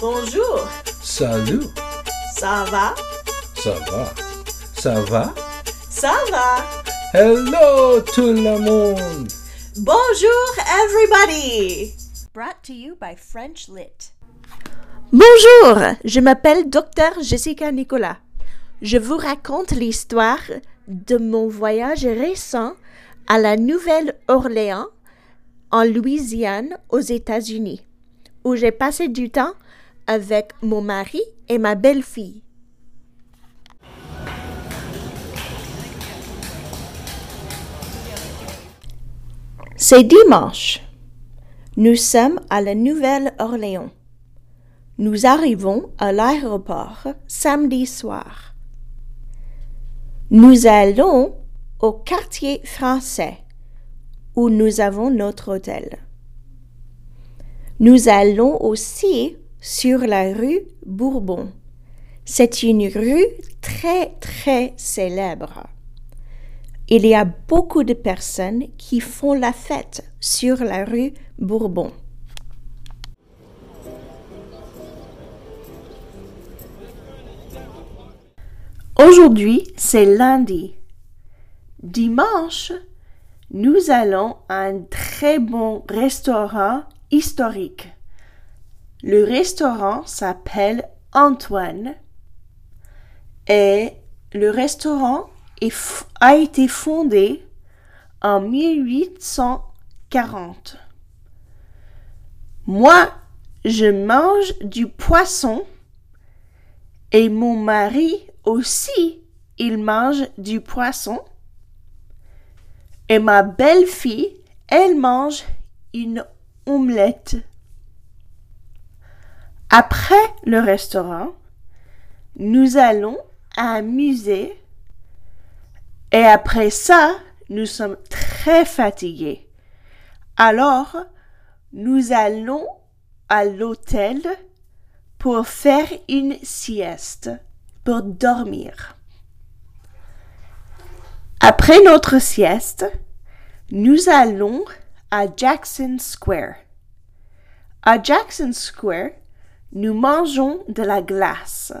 Bonjour, Salut, ça va? ça va? Ça va? Ça va? Hello tout le monde! Bonjour everybody! Brought to you by French Lit. Bonjour, je m'appelle Dr Jessica Nicolas. Je vous raconte l'histoire de mon voyage récent à la Nouvelle-Orléans, en Louisiane, aux États-Unis, où j'ai passé du temps avec mon mari et ma belle-fille. C'est dimanche. Nous sommes à la Nouvelle-Orléans. Nous arrivons à l'aéroport samedi soir. Nous allons au quartier français où nous avons notre hôtel. Nous allons aussi sur la rue Bourbon. C'est une rue très très célèbre. Il y a beaucoup de personnes qui font la fête sur la rue Bourbon. Aujourd'hui, c'est lundi. Dimanche, nous allons à un très bon restaurant historique. Le restaurant s'appelle Antoine et le restaurant a été fondé en 1840. Moi, je mange du poisson et mon mari aussi, il mange du poisson. Et ma belle-fille, elle mange une omelette. Après le restaurant, nous allons à un musée. Et après ça, nous sommes très fatigués. Alors, nous allons à l'hôtel pour faire une sieste, pour dormir. Après notre sieste, nous allons à Jackson Square. À Jackson Square, nous mangeons de la glace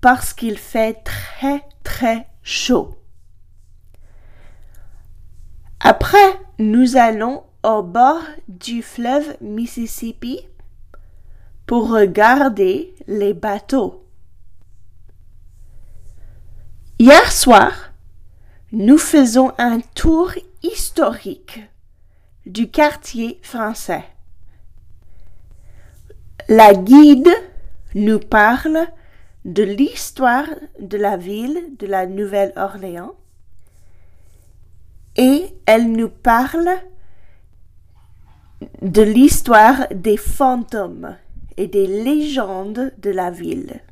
parce qu'il fait très très chaud. Après, nous allons au bord du fleuve Mississippi pour regarder les bateaux. Hier soir, nous faisons un tour historique du quartier français. La guide nous parle de l'histoire de la ville de la Nouvelle-Orléans et elle nous parle de l'histoire des fantômes et des légendes de la ville.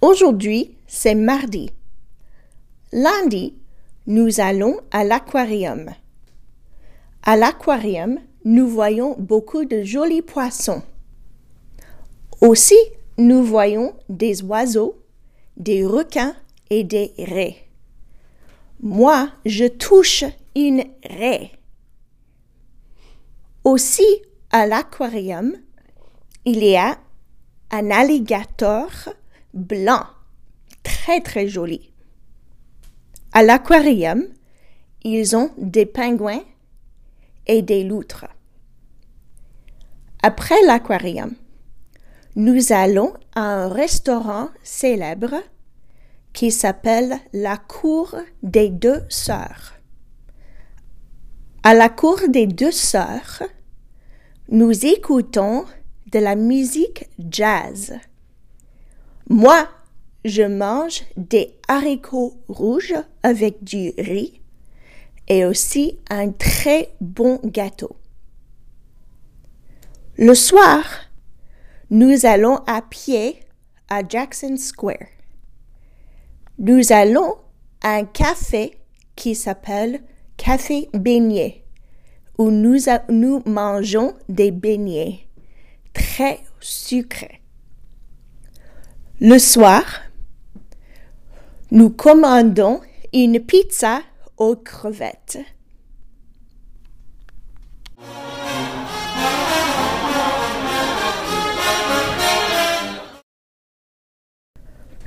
Aujourd'hui, c'est mardi. Lundi, nous allons à l'aquarium. À l'aquarium, nous voyons beaucoup de jolis poissons. Aussi, nous voyons des oiseaux, des requins et des raies. Moi, je touche une raie. Aussi, à l'aquarium, il y a un alligator blanc, très très joli. À l'aquarium, ils ont des pingouins et des loutres. Après l'aquarium, nous allons à un restaurant célèbre qui s'appelle la Cour des Deux Sœurs. À la Cour des Deux Sœurs, nous écoutons de la musique jazz. Moi, je mange des haricots rouges avec du riz et aussi un très bon gâteau. Le soir, nous allons à pied à Jackson Square. Nous allons à un café qui s'appelle Café Beignet, où nous, nous mangeons des beignets très sucrés. Le soir, nous commandons une pizza aux crevettes.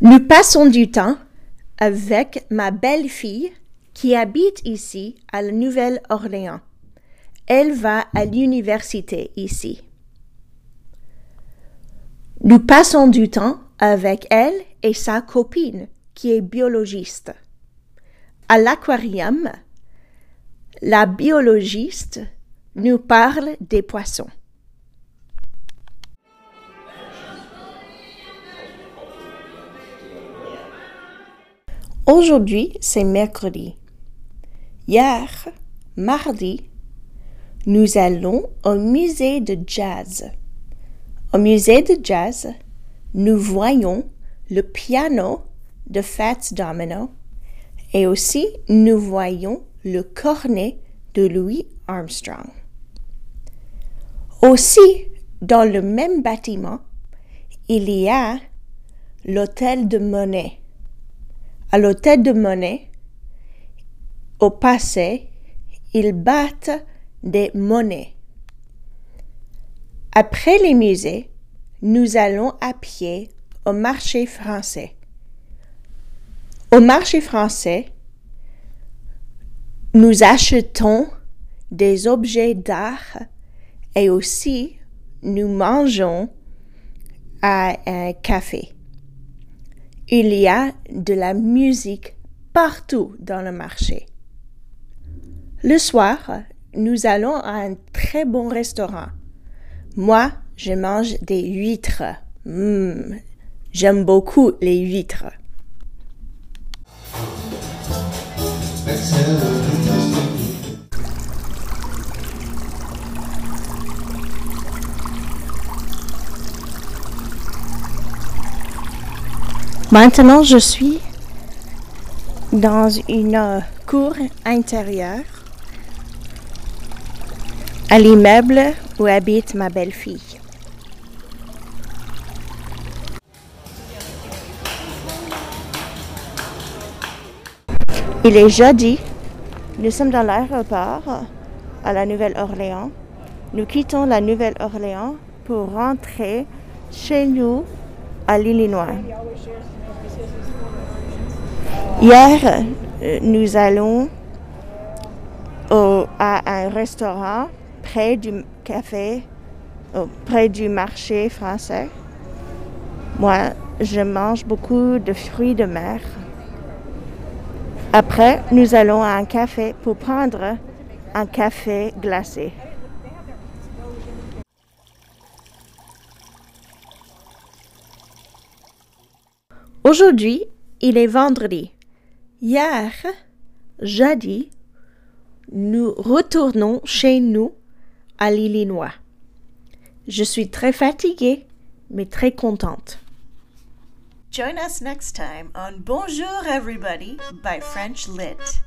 Nous passons du temps avec ma belle-fille qui habite ici à la Nouvelle-Orléans. Elle va à l'université ici. Nous passons du temps avec elle et sa copine qui est biologiste. À l'aquarium, la biologiste nous parle des poissons. Aujourd'hui, c'est mercredi. Hier, mardi, nous allons au musée de jazz. Au musée de jazz, nous voyons le piano de Fats Domino et aussi nous voyons le cornet de Louis Armstrong. Aussi, dans le même bâtiment, il y a l'hôtel de Monet. À l'hôtel de Monet, au passé, ils battent des monnaies. Après les musées, nous allons à pied au marché français. Au marché français, nous achetons des objets d'art et aussi nous mangeons à un café. Il y a de la musique partout dans le marché. Le soir, nous allons à un très bon restaurant. Moi, je mange des huîtres. Mmh, J'aime beaucoup les huîtres. Maintenant, je suis dans une euh, cour intérieure à l'immeuble où habite ma belle-fille. Il est jeudi. Nous sommes dans l'aéroport à la Nouvelle-Orléans. Nous quittons la Nouvelle-Orléans pour rentrer chez nous à l'Illinois. Hier, nous allons au- à un restaurant près du café, près du marché français. Moi, je mange beaucoup de fruits de mer. Après, nous allons à un café pour prendre un café glacé. Aujourd'hui, il est vendredi. Hier, jeudi, nous retournons chez nous à l'Illinois. Je suis très fatiguée, mais très contente. Join us next time on Bonjour Everybody by French Lit.